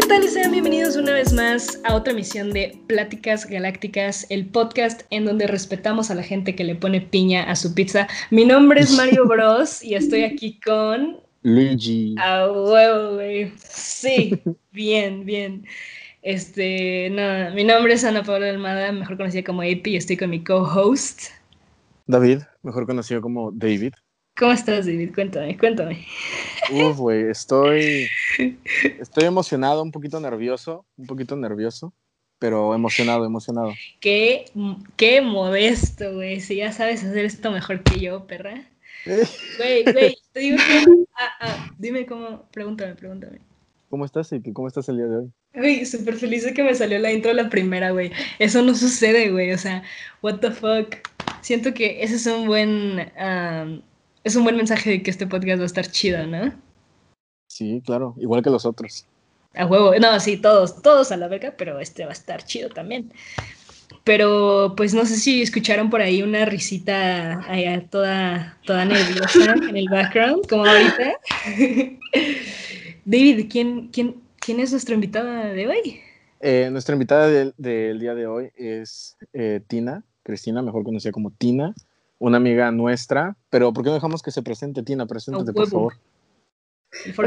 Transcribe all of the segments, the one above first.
¿qué tal? Y sean bienvenidos una vez más a otra emisión de Pláticas Galácticas, el podcast en donde respetamos a la gente que le pone piña a su pizza. Mi nombre es Mario Bros y estoy aquí con... Luigi. A huevo, güey. Sí, bien, bien. Este, no, mi nombre es Ana Paula Almada, mejor conocida como AP, y estoy con mi co-host. David, mejor conocido como David. ¿Cómo estás, David? Cuéntame, cuéntame. Uf, güey, estoy, estoy emocionado, un poquito nervioso, un poquito nervioso, pero emocionado, emocionado. Qué, qué modesto, güey, si ya sabes hacer esto mejor que yo, perra. Güey, güey, te digo que... Ah, ah, dime cómo, pregúntame, pregúntame. ¿Cómo estás, y ¿Cómo estás el día de hoy? Güey, súper feliz de que me salió la intro la primera, güey. Eso no sucede, güey. O sea, what the fuck. Siento que ese es un buen es un buen mensaje de que este podcast va a estar chido, ¿no? Sí, claro, igual que los otros. A huevo, no, sí, todos, todos a la verga, pero este va a estar chido también. Pero pues no sé si escucharon por ahí una risita allá toda, toda nerviosa en el background, como ahorita. David, ¿quién, quién, quién es nuestra invitada de hoy? Eh, nuestra invitada del, día de hoy es eh, Tina, Cristina, mejor conocida como Tina una amiga nuestra, pero ¿por qué no dejamos que se presente, Tina? Preséntate, por favor.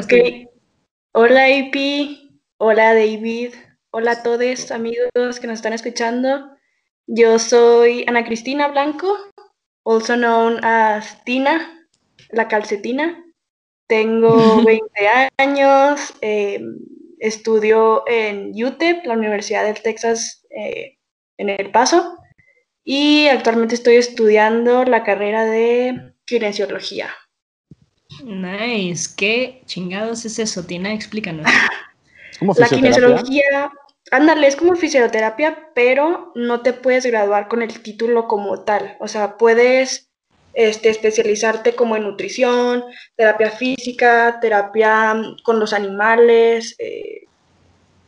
Okay. Hola, IP. Hola, David. Hola a todos, amigos que nos están escuchando. Yo soy Ana Cristina Blanco, also known as Tina, la calcetina. Tengo 20 años, em, estudio en UTEP, la Universidad del Texas eh, en El Paso y actualmente estoy estudiando la carrera de kinesiología. Nice. ¿Qué chingados es eso, Tina? Explícanos. la kinesiología, ándale, es como fisioterapia, pero no te puedes graduar con el título como tal. O sea, puedes este, especializarte como en nutrición, terapia física, terapia con los animales, eh,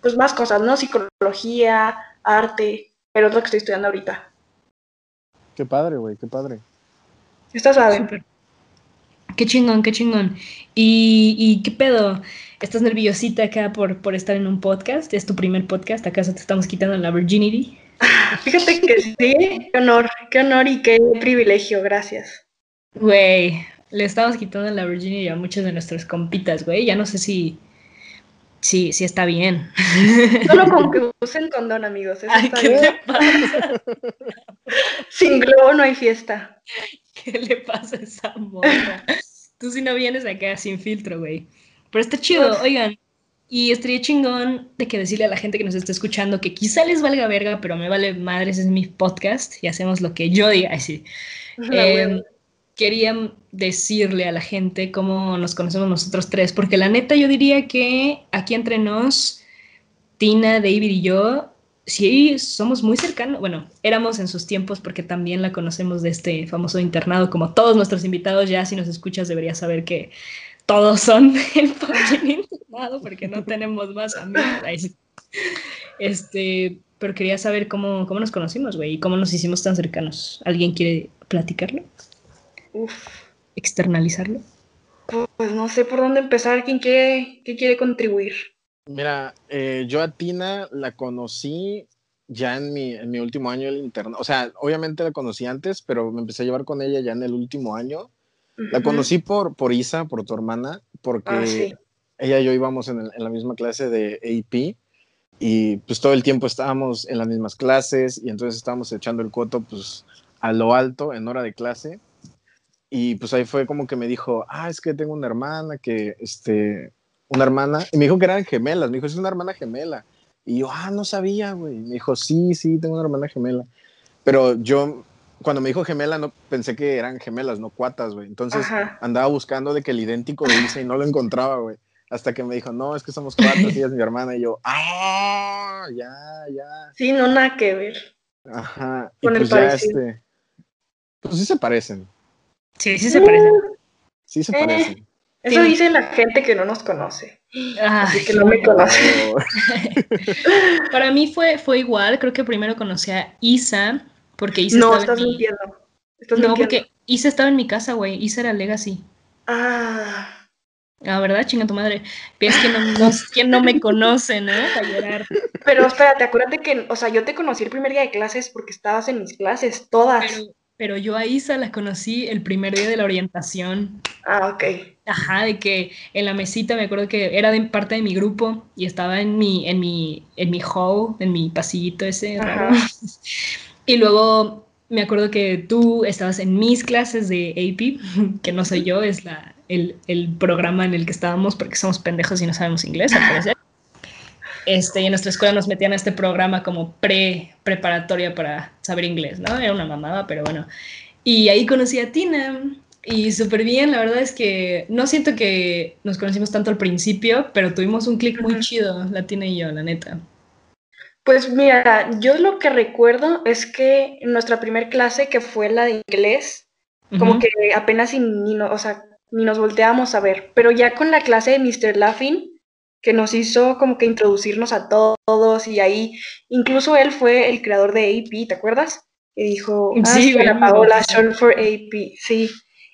pues más cosas, ¿no? Psicología, arte, pero es lo que estoy estudiando ahorita. Qué padre, güey, qué padre. Está suave. Qué chingón, qué chingón. ¿Y, ¿Y, qué pedo? ¿Estás nerviosita acá por, por estar en un podcast? ¿Es tu primer podcast? ¿Acaso te estamos quitando la virginity? Fíjate que sí, qué honor, qué honor y qué privilegio, gracias. Güey, le estamos quitando la virginity a muchos de nuestros compitas, güey. Ya no sé si, Sí, sí está bien. Solo con que usen condón, amigos. Ay, ¿qué te pasa? Sin globo no hay fiesta. ¿Qué le pasa a esa morra? Tú si no vienes acá sin filtro, güey. Pero está chido, oigan. Y estaría chingón de que decirle a la gente que nos está escuchando que quizá les valga verga, pero me vale madres, es mi podcast y hacemos lo que yo diga. Así quería decirle a la gente cómo nos conocemos nosotros tres, porque la neta yo diría que aquí entre nos, Tina, David y yo, sí somos muy cercanos, bueno, éramos en sus tiempos porque también la conocemos de este famoso internado, como todos nuestros invitados, ya si nos escuchas deberías saber que todos son el fucking internado porque no tenemos más amigos. Este, pero quería saber cómo, cómo nos conocimos, güey, y cómo nos hicimos tan cercanos. ¿Alguien quiere platicarlo? Externalizarlo? Pues no sé por dónde empezar, quién quiere, quiere contribuir. Mira, eh, yo a Tina la conocí ya en mi, en mi último año del interno. O sea, obviamente la conocí antes, pero me empecé a llevar con ella ya en el último año. La conocí por, por Isa, por tu hermana, porque ah, ella y yo íbamos en, en, la misma clase de AP y pues todo el tiempo estábamos en las mismas clases y entonces estábamos echando el coto pues a lo alto en hora de clase y pues ahí fue como que me dijo, ah, es que tengo una hermana que, este, una hermana, y me dijo que eran gemelas, me dijo, es una hermana gemela. Y yo, ah, no sabía, güey. Me dijo, sí, sí, tengo una hermana gemela. Pero yo, cuando me dijo gemela, no pensé que eran gemelas, no cuatas, güey. Entonces andaba buscando de que el idéntico de y no lo encontraba, güey. Hasta que me dijo, no, es que somos cuatas, ella es mi hermana. Y yo, ah, ya, ya. Sí, no, nada que ver. Ajá. Con y pues ya, este, pues sí se parecen. Sí, sí se parecen. Sí se parecen. Eh, eso dice la gente que no nos conoce. Así que no me conoce. Para mí fue, fue igual. Creo que primero conocí a Isa. Porque Isa no, estaba estás en mintiendo. no, porque Isa estaba en mi casa, güey. Isa era Legacy. Ah. Ah, ¿verdad? Chinga tu madre. Es que no, quien no me conoce, ¿no? Para llorar. Pero espérate, acuérdate que, o sea, yo te conocí el primer día de clases porque estabas en mis clases, todas. Pero, yo a Isa la conocí el primer día de la orientación. Ah, ok. Ajá, de que en la mesita me acuerdo que era de parte de mi grupo y estaba en mi, en mi, en mi hall, en mi pasillito ese Y luego me acuerdo que tú estabas en mis clases de AP, que no soy yo, es la, el, programa en el que estábamos porque somos pendejos y no sabemos inglés, al parecer. Este, y en nuestra escuela nos metían a este programa como pre-preparatoria para saber inglés, ¿no? Era una mamada, pero bueno. Y ahí conocí a Tina y súper bien, la verdad es que no siento que nos conocimos tanto al principio, pero tuvimos un clic muy chido, la Tina y yo, la neta. Pues mira, yo lo que recuerdo es que en nuestra primera clase, que fue la de inglés, como que apenas ni, o sea, ni nos volteamos a ver, pero ya con la clase de Mr. Laughing, que nos hizo como que introducirnos a todos y ahí, incluso él fue el creador de AP, ¿te acuerdas? Que dijo, ah, sí, Paola, short for AP, sí.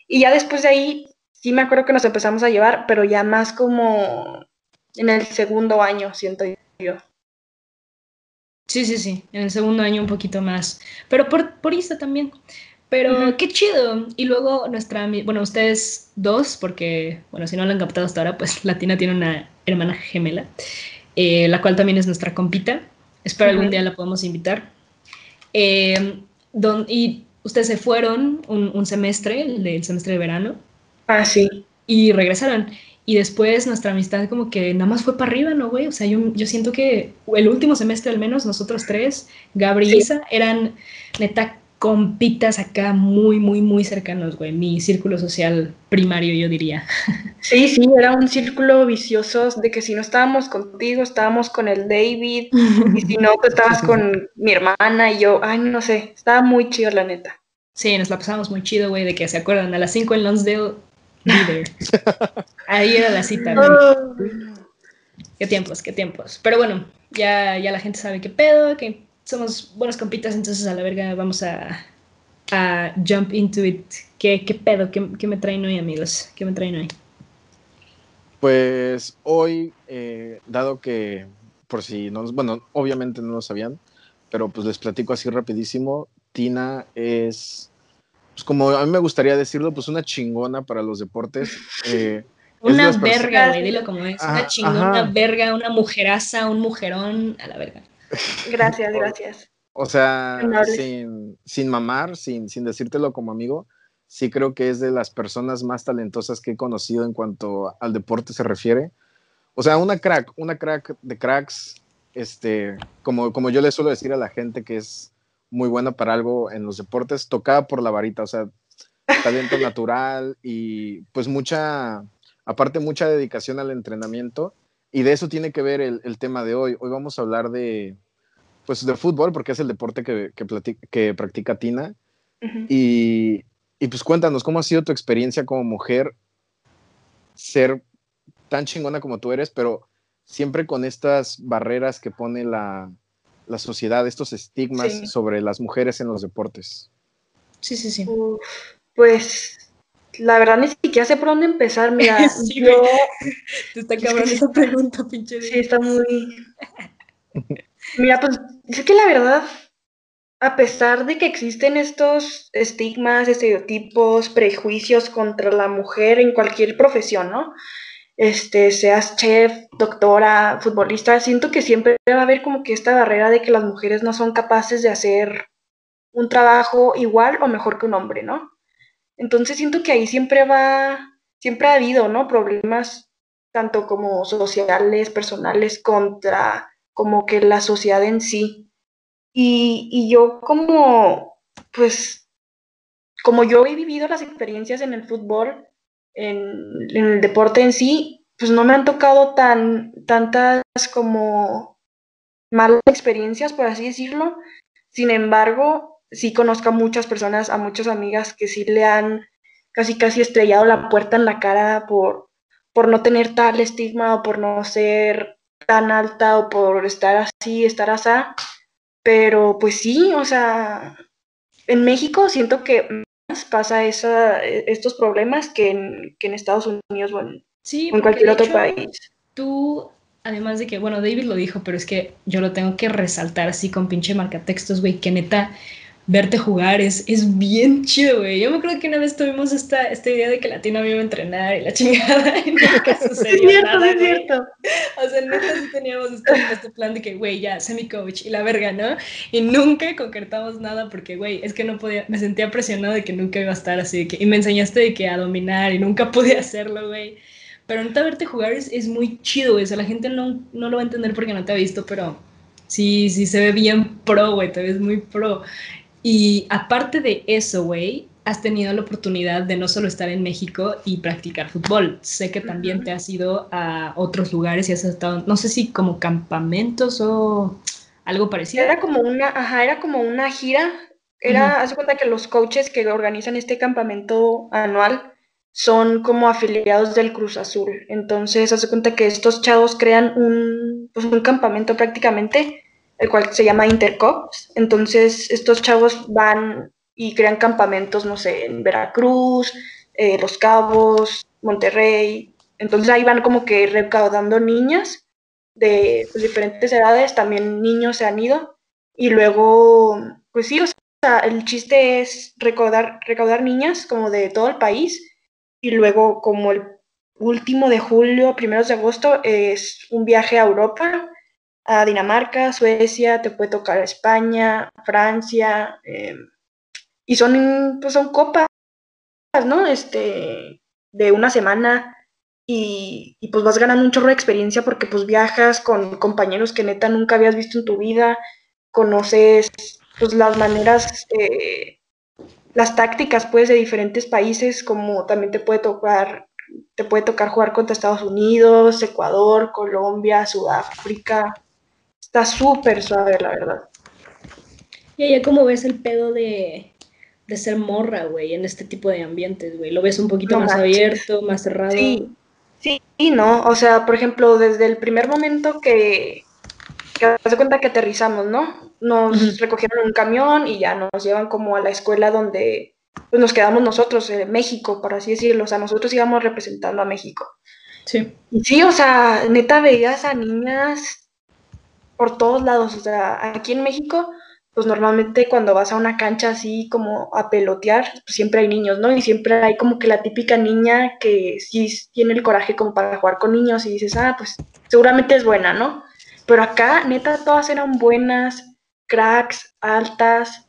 Y ya después de ahí, sí me acuerdo que nos empezamos a llevar, pero ya más como en el segundo año, siento yo. Sí, sí, sí, en el segundo año un poquito más, pero por, por Insta también. Pero qué chido. Y luego nuestra, bueno, ustedes dos, porque, bueno, si no lo han captado hasta ahora, pues Latina tiene una hermana gemela, eh, la cual también es nuestra compita. Espero algún día la podamos invitar. Eh, y ustedes se fueron un, un semestre, el del semestre de verano. Ah, sí. Y regresaron. Y después nuestra amistad como que nada más fue para arriba, ¿no, güey? O sea, yo, yo siento que el último semestre al menos, nosotros tres, Gabri y Isa, eran neta compitas acá muy, muy, muy cercanos, güey. Mi círculo social primario, yo diría. Sí, sí, era un círculo vicioso de que si no estábamos contigo, estábamos con el David, y si no, tú estabas con mi hermana y yo, ay, no sé, estaba muy chido, la neta. Sí, nos la pasamos muy chido, güey, de que se acuerdan, a las 5 en Lonsdale Ahí era la cita. Qué tiempos, qué tiempos. Pero bueno, ya, ya la gente sabe qué pedo, que somos buenos compitas, entonces a la verga vamos a, a jump into it. ¿Qué, qué pedo? ¿Qué, ¿Qué, me traen hoy, amigos? ¿Qué me traen hoy? Pues hoy, eh, dado que, por si no, bueno, obviamente no lo sabían, pero pues les platico así rapidísimo, Tina es pues como a mí me gustaría decirlo, pues una chingona para los deportes. Eh, una verga, güey, dilo como es. una chingona verga, una mujeraza, un mujerón, a la verga. Gracias, gracias. O sea, sin, sin, mamar, sin, sin decírtelo como amigo, sí creo que es de las personas más talentosas que he conocido en cuanto al deporte se refiere. O sea, una crack, una crack de cracks, este, como, como yo le suelo decir a la gente que es muy buena para algo en los deportes, tocada por la varita, o sea, talento natural y pues mucha, aparte mucha dedicación al entrenamiento y de eso tiene que ver el, tema de hoy. Hoy vamos a hablar de, pues de fútbol porque es el deporte que, que, practica Tina y, y pues cuéntanos, ¿cómo ha sido tu experiencia como mujer ser tan chingona como tú eres, pero siempre con estas barreras que pone la, la sociedad, estos estigmas sobre las mujeres en los deportes? Sí, sí, sí. pues la verdad ni siquiera sé por dónde empezar. Mira, yo... Te está cabrón esa pregunta, pinche. Sí, está muy... Mira, pues es que la verdad, a pesar de que existen estos estigmas, estereotipos, prejuicios contra la mujer en cualquier profesión, ¿no? este, seas chef, doctora, futbolista, siento que siempre va a haber como que esta barrera de que las mujeres no son capaces de hacer un trabajo igual o mejor que un hombre, ¿no? Entonces siento que ahí siempre va, siempre ha habido, ¿no? Problemas tanto como sociales, personales, contra como que la sociedad en sí. Y, y yo como, pues, como yo he vivido las experiencias en el fútbol, en, el deporte en sí, pues no me han tocado tan, tantas como malas experiencias, por así decirlo. Sin embargo, sí conozco a muchas personas, a muchas amigas que sí le han casi casi estrellado la puerta en la cara por, por no tener tal estigma o por no ser tan alta o por estar así, estar así. Pero pues sí, o sea, en México siento que pasa esa, estos problemas que en, que en Estados Unidos o en Sí, en cualquier otro país. Tú, además de que, bueno, David lo dijo, pero es que yo lo tengo que resaltar así con pinche marcatextos, güey, que neta, verte jugar es, es bien chido, güey. Yo me acuerdo que una vez tuvimos esta, esta idea de que la Tina me iba a entrenar y la chingada y nunca sucedió es cierto, nada, es cierto. O sea, neta sí teníamos este, este plan de que, güey, ya, mi coach y la verga, ¿no? Y nunca concretamos nada porque, güey, es que no podía, me sentía presionado de que nunca iba a estar así de que, y me enseñaste de que a dominar y nunca pude hacerlo, güey. Pero neta verte jugar es, es muy chido, güey. O sea, la gente no, no lo va a entender porque no te ha visto, pero sí, sí se ve bien pro, güey, te ves muy pro. Y aparte de eso, güey, has tenido la oportunidad de no solo estar en México y practicar fútbol. Sé que también te has ido a otros lugares y has estado, no sé si como campamentos o algo parecido. Era como una, ajá, era como una gira. Era, haz cuenta que los coaches que organizan este campamento anual son como afiliados del Cruz Azul. Entonces, haz cuenta que estos chavos crean un, pues, un campamento prácticamente el cual se llama Intercops. Entonces, estos chavos van y crean campamentos, no sé, en Veracruz, eh, Los Cabos, Monterrey. Entonces ahí van como que recaudando niñas de pues, diferentes edades, también niños se han ido. Y luego, pues sí, o sea, el chiste es recaudar, recaudar niñas como de todo el país. Y luego, como el último de julio, primeros de agosto, es un viaje a Europa a Dinamarca, Suecia, te puede tocar España, Francia, eh, y son, pues son copas, ¿no? Este, de una semana, y, pues vas ganando un chorro de experiencia porque pues viajas con compañeros que neta nunca habías visto en tu vida, conoces pues las maneras, eh, las tácticas pues de diferentes países, como también te puede tocar te puede tocar jugar contra Estados Unidos, Ecuador, Colombia, Sudáfrica, Está súper suave, la verdad. Y allá como ves el pedo de, ser morra, güey, en este tipo de ambientes, güey. ¿Lo ves un poquito más abierto, más cerrado? Sí, sí, no. O sea, por ejemplo, desde el primer momento que, que das cuenta que aterrizamos, ¿no? Nos recogieron un camión y ya nos llevan como a la escuela donde pues, nos quedamos nosotros, en México, por así decirlo. O sea, nosotros íbamos representando a México. Sí. Y sí, o sea, neta veías a niñas por todos lados. O sea, aquí en México, pues normalmente cuando vas a una cancha así como a pelotear, pues siempre hay niños, ¿no? Y siempre hay como que la típica niña que sí tiene el coraje como para jugar con niños y dices, ah, pues seguramente es buena, ¿no? Pero acá, neta, todas eran buenas, cracks, altas,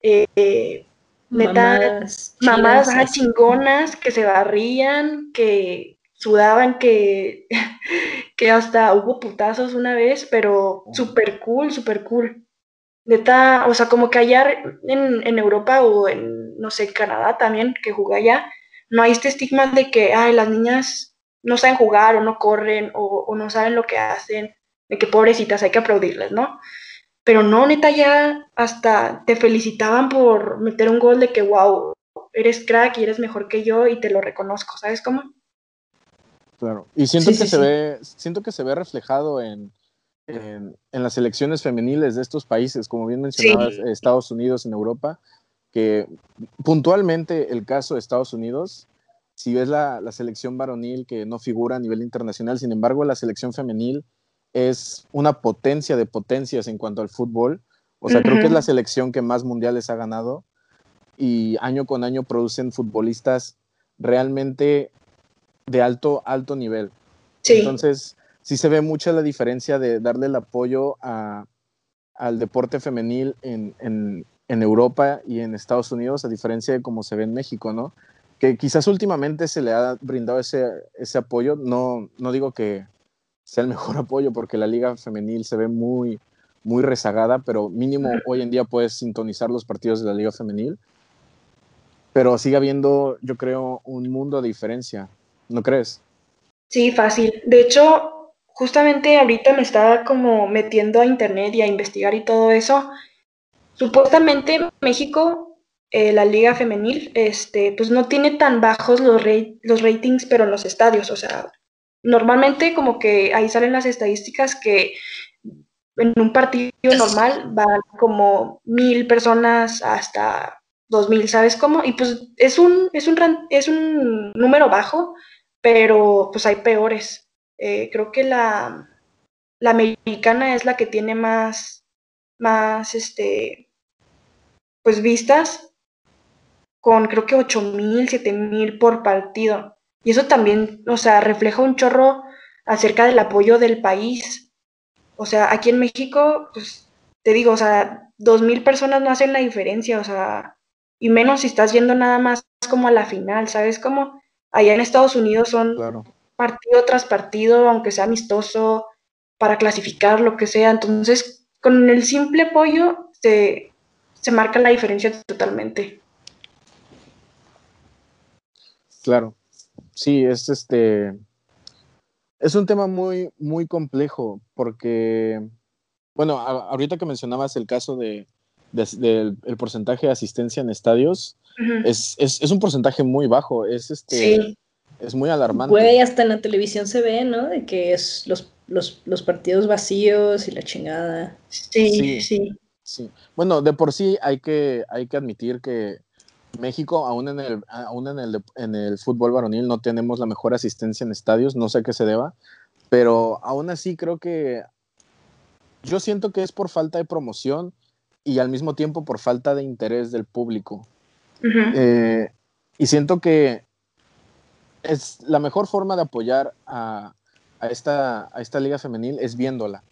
eh, neta, mamadas, chingonas, que se barrían, que sudaban que, que hasta hubo putazos una vez, pero súper cool, súper cool. Neta, o sea, como que allá en, en, Europa o en, no sé, Canadá también, que jugué allá, no hay este estigma de que, ay, las niñas no saben jugar o no corren o, o no saben lo que hacen, de que pobrecitas hay que aplaudirles, ¿no? Pero no, neta, ya hasta te felicitaban por meter un gol de que, wow, eres crack y eres mejor que yo y te lo reconozco, ¿sabes cómo? Claro. Y siento que se ve, siento que se ve reflejado en, en, las elecciones femeniles de estos países, como bien mencionabas, Estados Unidos en Europa, que puntualmente el caso de Estados Unidos, si ves la, la, selección varonil que no figura a nivel internacional, sin embargo la selección femenil es una potencia de potencias en cuanto al fútbol. O sea, creo que es la selección que más mundiales ha ganado y año con año producen futbolistas realmente de alto, alto nivel. Entonces, sí se ve mucha la diferencia de darle el apoyo a, al deporte femenil en, en, en, Europa y en Estados Unidos, a diferencia de cómo se ve en México, ¿no? Que quizás últimamente se le ha brindado ese, ese apoyo. No, no digo que sea el mejor apoyo, porque la liga femenil se ve muy, muy rezagada, pero mínimo hoy en día puedes sintonizar los partidos de la liga femenil. Pero sigue habiendo, yo creo, un mundo de diferencia. ¿No crees? Sí, fácil. De hecho, justamente ahorita me estaba como metiendo a internet y a investigar y todo eso. Supuestamente México, eh, la liga femenil, este, pues no tiene tan bajos los, los ratings, pero en los estadios, o sea, normalmente como que ahí salen las estadísticas que en un partido normal van como mil personas hasta dos mil, ¿sabes cómo? Y pues es un, es un, es un número bajo, pero pues hay peores. Eh, creo que la, la americana es la que tiene más, más, este, pues vistas, con creo que 8.000, 7.000 por partido. Y eso también, o sea, refleja un chorro acerca del apoyo del país. O sea, aquí en México, pues te digo, o sea, 2.000 personas no hacen la diferencia, o sea, y menos si estás yendo nada más como a la final, ¿sabes? Como allá en Estados Unidos son partido tras partido, aunque sea amistoso, para clasificar, lo que sea. Entonces, con el simple apoyo se, se marca la diferencia totalmente. Claro, sí, es este, es un tema muy, muy complejo porque, bueno, ahorita que mencionabas el caso de, del porcentaje de asistencia en estadios, es, es, es, un porcentaje muy bajo, es este, es muy alarmante. Güey, hasta en la televisión se ve, ¿no? De que es los, los, los partidos vacíos y la chingada. Sí, sí, sí, Bueno, de por sí hay que, hay que admitir que México, aún en el, aún en el, en el fútbol varonil, no tenemos la mejor asistencia en estadios, no sé a qué se deba, pero aún así creo que yo siento que es por falta de promoción y al mismo tiempo por falta de interés del público. Eh, y siento que es la mejor forma de apoyar a, a, esta, a esta liga femenil es viéndola,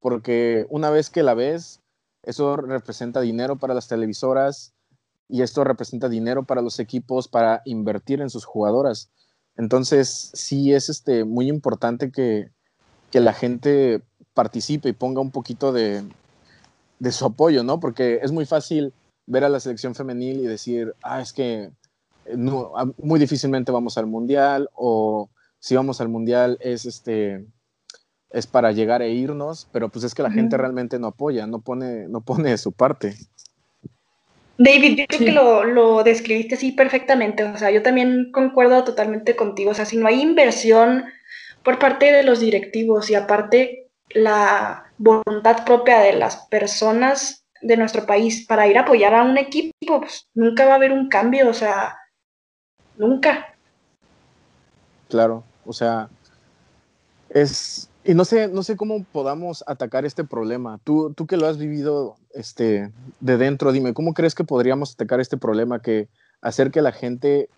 porque una vez que la ves, eso representa dinero para las televisoras, y esto representa dinero para los equipos para invertir en sus jugadoras. Entonces, sí es este, muy importante que, la gente participe y ponga un poquito de, su apoyo, ¿no? Porque es muy fácil ver a la selección femenil y decir, ah, es que eh, no, muy difícilmente vamos al mundial o si vamos al mundial es este es para llegar e irnos, pero pues es que la gente realmente no apoya, no pone, no pone de su parte. David, yo creo que lo, lo, describiste así perfectamente. O sea, yo también concuerdo totalmente contigo. O sea, si no hay inversión por parte de los directivos y aparte la voluntad propia de las personas de nuestro país para ir a apoyar a un equipo, pues nunca va a haber un cambio. O sea, nunca. Claro, o sea, es, y no sé, no sé cómo podamos atacar este problema. Tú, tú que lo has vivido este, de dentro, dime, ¿cómo crees que podríamos atacar este problema que hacer que la gente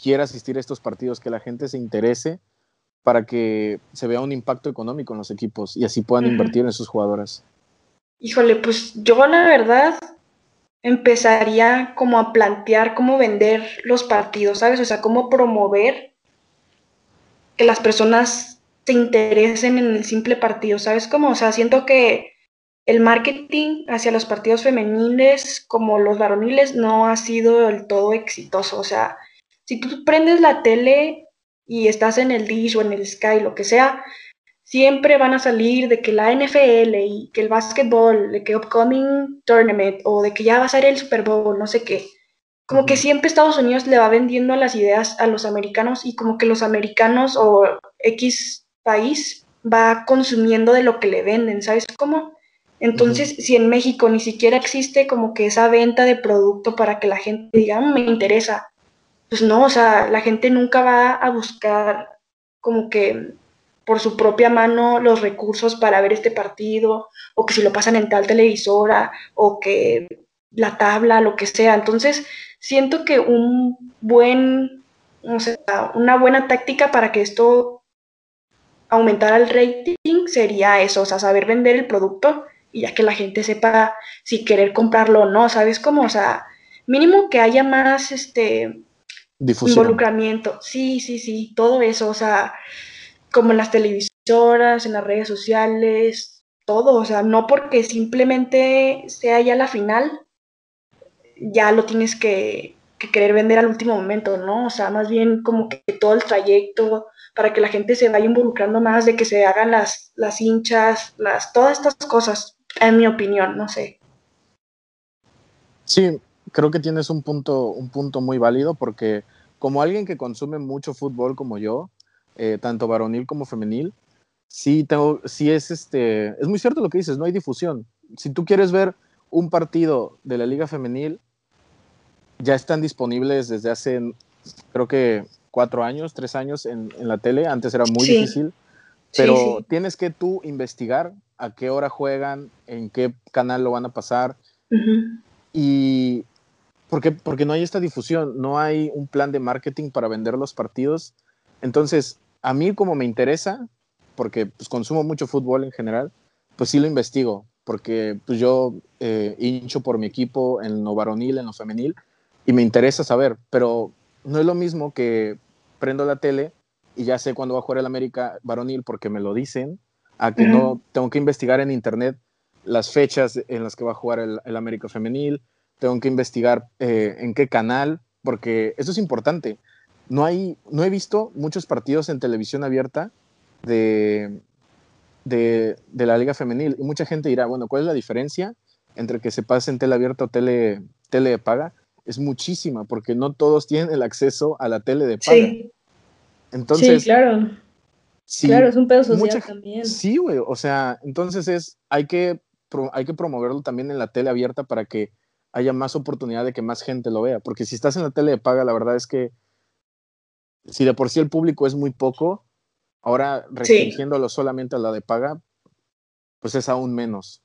quiera asistir a estos partidos, que la gente se interese para que se vea un impacto económico en los equipos y así puedan invertir en sus jugadoras? Híjole, pues yo la verdad empezaría como a plantear cómo vender los partidos, ¿sabes? O sea, cómo promover que las personas se interesen en el simple partido, ¿sabes cómo? O sea, siento que el marketing hacia los partidos femeniles como los varoniles no ha sido del todo exitoso. O sea, si tú prendes la tele y estás en el Dish o en el Sky, lo que sea, siempre van a salir de que la NFL y que el básquetbol, de que upcoming tournament o de que ya va a ser el Super Bowl, no sé qué. Como que siempre Estados Unidos le va vendiendo las ideas a los americanos y como que los americanos o X país va consumiendo de lo que le venden, ¿sabes cómo? Entonces, si en México ni siquiera existe como que esa venta de producto para que la gente diga, mm, me interesa, pues no, o sea, la gente nunca va a buscar como que por su propia mano los recursos para ver este partido, o que si lo pasan en tal televisora, o que la tabla, lo que sea. Entonces, siento que un buen, o sea, una buena táctica para que esto aumentar el rating sería eso, o sea, saber vender el producto y ya que la gente sepa si querer comprarlo o no, ¿sabes cómo? O sea, mínimo que haya más este involucramiento. Sí, sí, sí, todo eso, o sea, como en las televisoras, en las redes sociales, todo, o sea, no porque simplemente sea ya la final, ya lo tienes que, que querer vender al último momento, ¿no? O sea, más bien como que todo el trayecto, para que la gente se vaya involucrando más, de que se hagan las, las hinchas, las, todas estas cosas, en mi opinión, no sé. Sí, creo que tienes un punto, un punto muy válido porque como alguien que consume mucho fútbol como yo, eh, tanto varonil como femenil, sí, tengo, sí es, este, es muy cierto lo que dices, no hay difusión. Si tú quieres ver un partido de la liga femenil, ya están disponibles desde hace, creo que cuatro años, tres años en, la tele. Antes era muy difícil, pero tienes que tú investigar a qué hora juegan, en qué canal lo van a pasar. Y porque, porque no hay esta difusión, no hay un plan de marketing para vender los partidos. Entonces, a mí como me interesa, porque pues, consumo mucho fútbol en general, pues sí lo investigo, porque pues, yo eh, hincho por mi equipo en lo varonil, en lo femenil, y me interesa saber, pero no es lo mismo que prendo la tele y ya sé cuándo va a jugar el América varonil porque me lo dicen, a que no tengo que investigar en internet las fechas en las que va a jugar el, América femenil, tengo que investigar eh, en qué canal, porque eso es importante. No, hay, no he visto muchos partidos en televisión abierta de, de, la liga femenil y mucha gente dirá, bueno, ¿cuál es la diferencia entre que se pase en tele abierta o tele, tele de paga? Es muchísima, porque no todos tienen el acceso a la tele de paga. Sí. Entonces, sí, claro. claro, es un pedo social también. Sí, güey, o sea, entonces es, hay que, hay que promoverlo también en la tele abierta para que haya más oportunidad de que más gente lo vea, porque si estás en la tele de paga, la verdad es que si de por sí el público es muy poco, ahora restringiéndolo solamente a la de paga, pues es aún menos.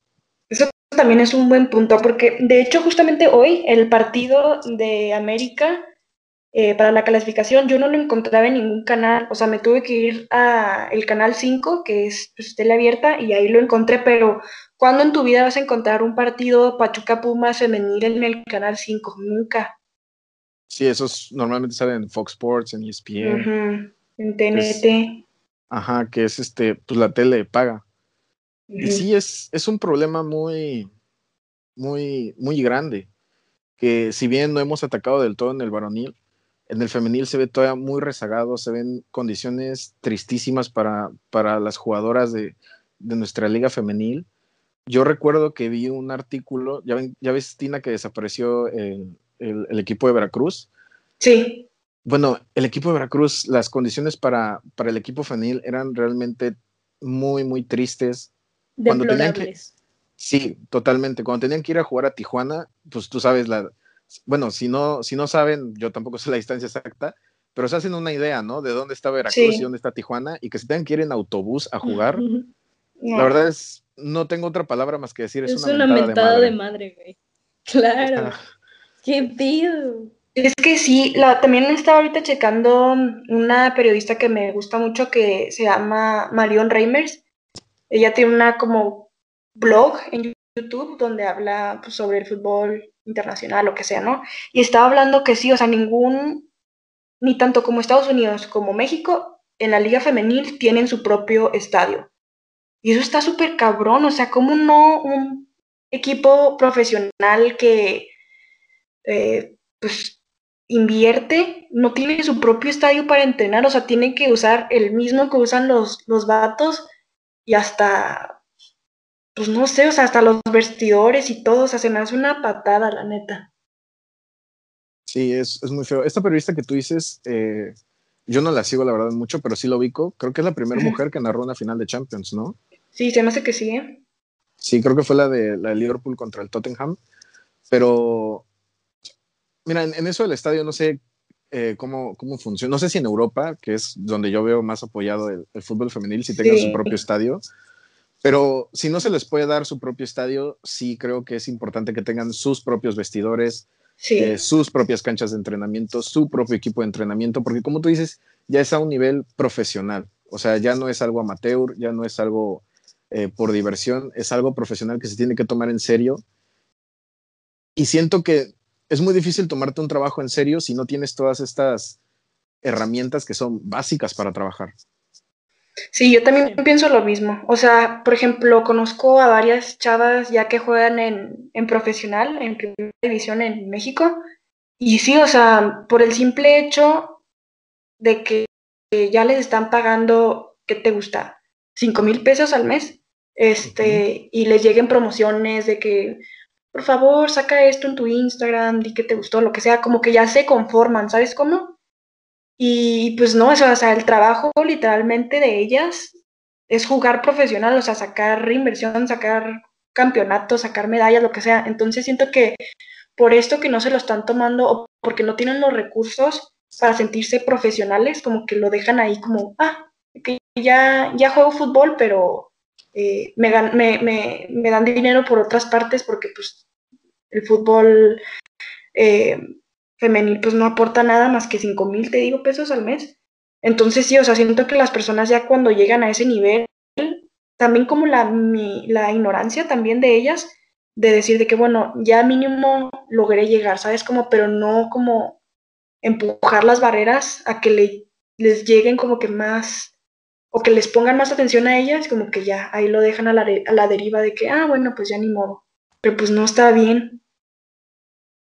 Eso también es un buen punto, porque de hecho justamente hoy el partido de América eh, para la clasificación yo no lo encontraba en ningún canal, o sea, me tuve que ir a el canal 5, que es pues, tele abierta, y ahí lo encontré, pero ¿cuándo en tu vida vas a encontrar un partido Pachuca Pumas femenil en el canal 5? Nunca. Sí, esos normalmente salen en Fox Sports, en ESPN. En TNT. ajá, que es este, pues la tele paga. Y sí, es, es un problema muy, muy, muy grande. Que si bien no hemos atacado del todo en el varonil, en el femenil se ve todavía muy rezagado, se ven condiciones tristísimas para, para las jugadoras de, de nuestra liga femenil. Yo recuerdo que vi un artículo, ya, ven, ya ves, Tina, que desapareció el, el, equipo de Veracruz. Sí. Bueno, el equipo de Veracruz, las condiciones para, para el equipo femenil eran realmente muy, muy tristes. Cuando tenían que, sí, totalmente. Cuando tenían que ir a jugar a Tijuana, pues tú sabes, la, bueno, si no, si no saben, yo tampoco sé la distancia exacta, pero se hacen una idea, ¿no? De dónde está Veracruz y dónde está Tijuana, y que se tengan que ir en autobús a jugar. La verdad es, no tengo otra palabra más que decir. Es, una, mentada, de madre. güey. Claro. ¡Qué! Es que sí, la, también estaba ahorita checando una periodista que me gusta mucho que se llama Marion Reimers. Ella tiene una como blog en YouTube donde habla pues, sobre el fútbol internacional, lo que sea, ¿no? Y estaba hablando que sí, o sea, ningún, ni tanto como Estados Unidos como México, en la liga femenil tienen su propio estadio. Y eso está súper cabrón, o sea, ¿cómo no un equipo profesional que eh, pues invierte, no tiene su propio estadio para entrenar, o sea, tiene que usar el mismo que usan los, los vatos y hasta, pues no sé, o sea, hasta los vestidores y todo, o sea, se me hace una patada, la neta. Sí, es, es muy feo. Esta periodista que tú dices, eh, yo no la sigo la verdad mucho, pero sí lo ubico. Creo que es la primera mujer que narró una final de Champions, ¿no? Sí, se me hace que sí. ¿eh? Sí, creo que fue la de, la de Liverpool contra el Tottenham. Pero mira, en, eso del estadio no sé eh, cómo, cómo funciona. No sé si en Europa, que es donde yo veo más apoyado el, fútbol femenil, si tengan su propio estadio. Pero si no se les puede dar su propio estadio, sí creo que es importante que tengan sus propios vestidores, eh, sus propias canchas de entrenamiento, su propio equipo de entrenamiento, porque como tú dices, ya es a un nivel profesional. O sea, ya no es algo amateur, ya no es algo eh, por diversión, es algo profesional que se tiene que tomar en serio. Y siento que es muy difícil tomarte un trabajo en serio si no tienes todas estas herramientas que son básicas para trabajar. Sí, yo también pienso lo mismo. O sea, por ejemplo, conozco a varias chavas ya que juegan en, profesional, en primera división en México. Y sí, o sea, por el simple hecho de que ya les están pagando, ¿qué te gusta? Cinco mil pesos al mes. Este, y les lleguen promociones de que por favor, saca esto en tu Instagram, di que te gustó, lo que sea, como que ya se conforman, ¿sabes cómo? Y pues no, eso, o sea, el trabajo literalmente de ellas es jugar profesional, o sea, sacar reinversión, sacar campeonatos, sacar medallas, lo que sea. Entonces siento que por esto que no se lo están tomando o porque no tienen los recursos, para sentirse profesionales, como que lo dejan ahí como, ah, que ya, ya juego fútbol, pero eh, me, me, me, dan dinero por otras partes porque pues el fútbol eh, femenil pues no aporta nada más que 5 mil, te digo, pesos al mes. Entonces sí, o sea, siento que las personas ya cuando llegan a ese nivel, también como la, la ignorancia también de ellas, de decir de que, bueno, ya mínimo logré llegar, ¿sabes? Como, pero no como empujar las barreras a que le, les lleguen como que más, o que les pongan más atención a ellas, como que ya ahí lo dejan a la, a la deriva de que, ah, bueno, pues ya ni modo. Pero pues no está bien.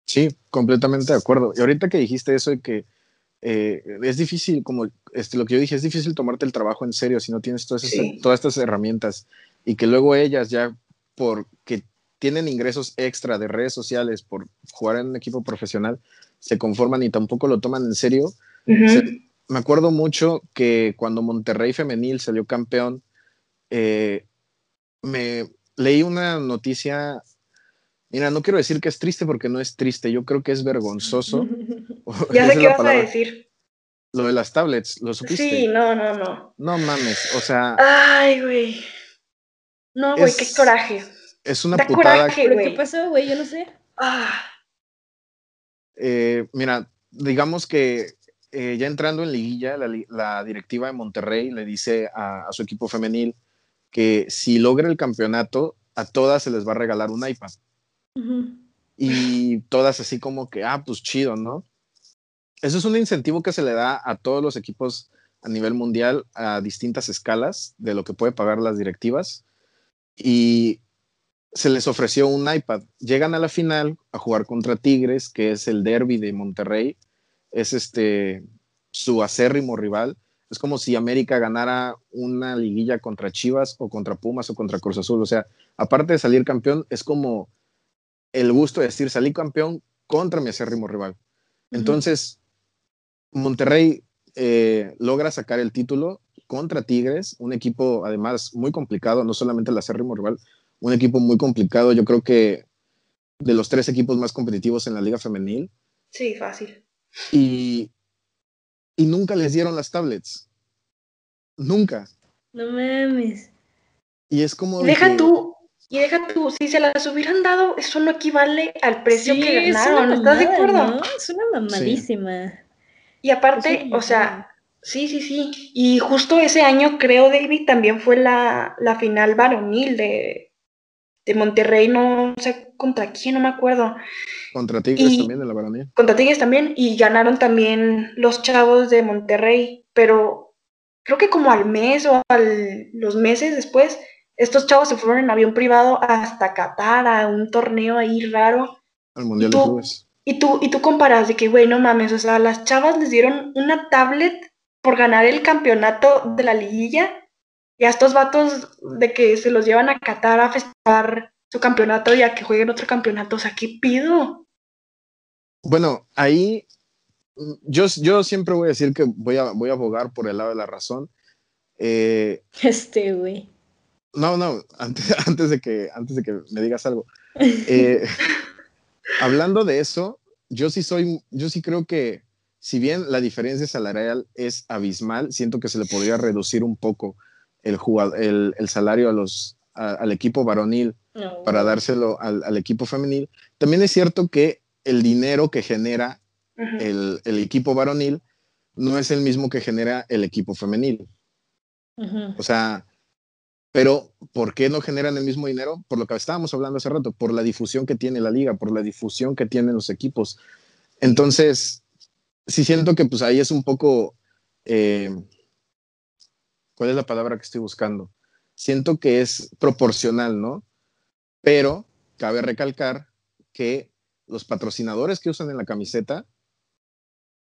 Sí, completamente de acuerdo. Y ahorita que dijiste eso de que eh, es difícil, como este, lo que yo dije, es difícil tomarte el trabajo en serio si no tienes todas, todas estas herramientas y que luego ellas ya, porque tienen ingresos extra de redes sociales por jugar en un equipo profesional, se conforman y tampoco lo toman en serio. Me acuerdo mucho que cuando Monterrey Femenil salió campeón, eh, me leí una noticia Mira, no quiero decir que es triste porque no es triste, yo creo que es vergonzoso. ya sé qué vas a decir. Lo de las tablets, ¿lo supiste? Sí, no, no, no. No mames, o sea. Ay, güey. No, güey, qué coraje. Es una putada. Coraje, ¿Qué pasó, güey? Yo no sé. Ah. Eh, mira, digamos que eh, ya entrando en liguilla, la, directiva de Monterrey le dice a, a, su equipo femenil que si logra el campeonato, a todas se les va a regalar un iPad. Y todas así como que, ah, pues chido, ¿no? Eso es un incentivo que se le da a todos los equipos a nivel mundial a distintas escalas de lo que puede pagar las directivas. Y se les ofreció un iPad. Llegan a la final a jugar contra Tigres, que es el derby de Monterrey. Es este su acérrimo rival. Es como si América ganara una liguilla contra Chivas o contra Pumas o contra Cruz Azul. O sea, aparte de salir campeón, es como el gusto de decir salí campeón contra mi acérrimo rival. Entonces, Monterrey eh, logra sacar el título contra Tigres, un equipo además muy complicado, no solamente el acérrimo rival, un equipo muy complicado, yo creo que de los tres equipos más competitivos en la liga femenil. Sí, fácil. Y, y nunca les dieron las tablets. Nunca. No mames. Y es como... Deja tú, y deja tú, si se las hubieran dado, eso no equivale al precio que ganaron, ¿estás de acuerdo? Es una mamadísima. Y aparte, o sea, sí, sí, sí. Y justo ese año, creo, David, también fue la, final varonil de, de Monterrey, no sé contra quién, no me acuerdo. Contra Tigres también de la varonil. Contra Tigres también, y ganaron también los chavos de Monterrey, pero creo que como al mes o a los meses después estos chavos se fueron en avión privado hasta Qatar, a un torneo ahí raro. Al Mundial de Clubes. Y tú, y tú comparas de que, güey, no mames, o sea, las chavas les dieron una tablet por ganar el campeonato de la liguilla y a estos vatos de que se los llevan a Qatar a festejar su campeonato y a que jueguen otro campeonato, o sea, ¿qué pido? Bueno, ahí yo, yo siempre voy a decir que voy a, voy a abogar por el lado de la razón. Eh, este, güey. No, no, antes, antes, de, que, antes de que me digas algo. Eh, hablando de eso, yo sí soy, yo sí creo que si bien la diferencia salarial es abismal, siento que se le podría reducir un poco el, el, el salario a los, al equipo varonil para dárselo al, equipo femenil. También es cierto que el dinero que genera el, el, equipo varonil no es el mismo que genera el equipo femenil. O sea, pero, ¿por qué no generan el mismo dinero? Por lo que estábamos hablando hace rato, por la difusión que tiene la liga, por la difusión que tienen los equipos. Entonces, sí siento que pues ahí es un poco, eh, ¿cuál es la palabra que estoy buscando? Siento que es proporcional, ¿no? Pero cabe recalcar que los patrocinadores que usan en la camiseta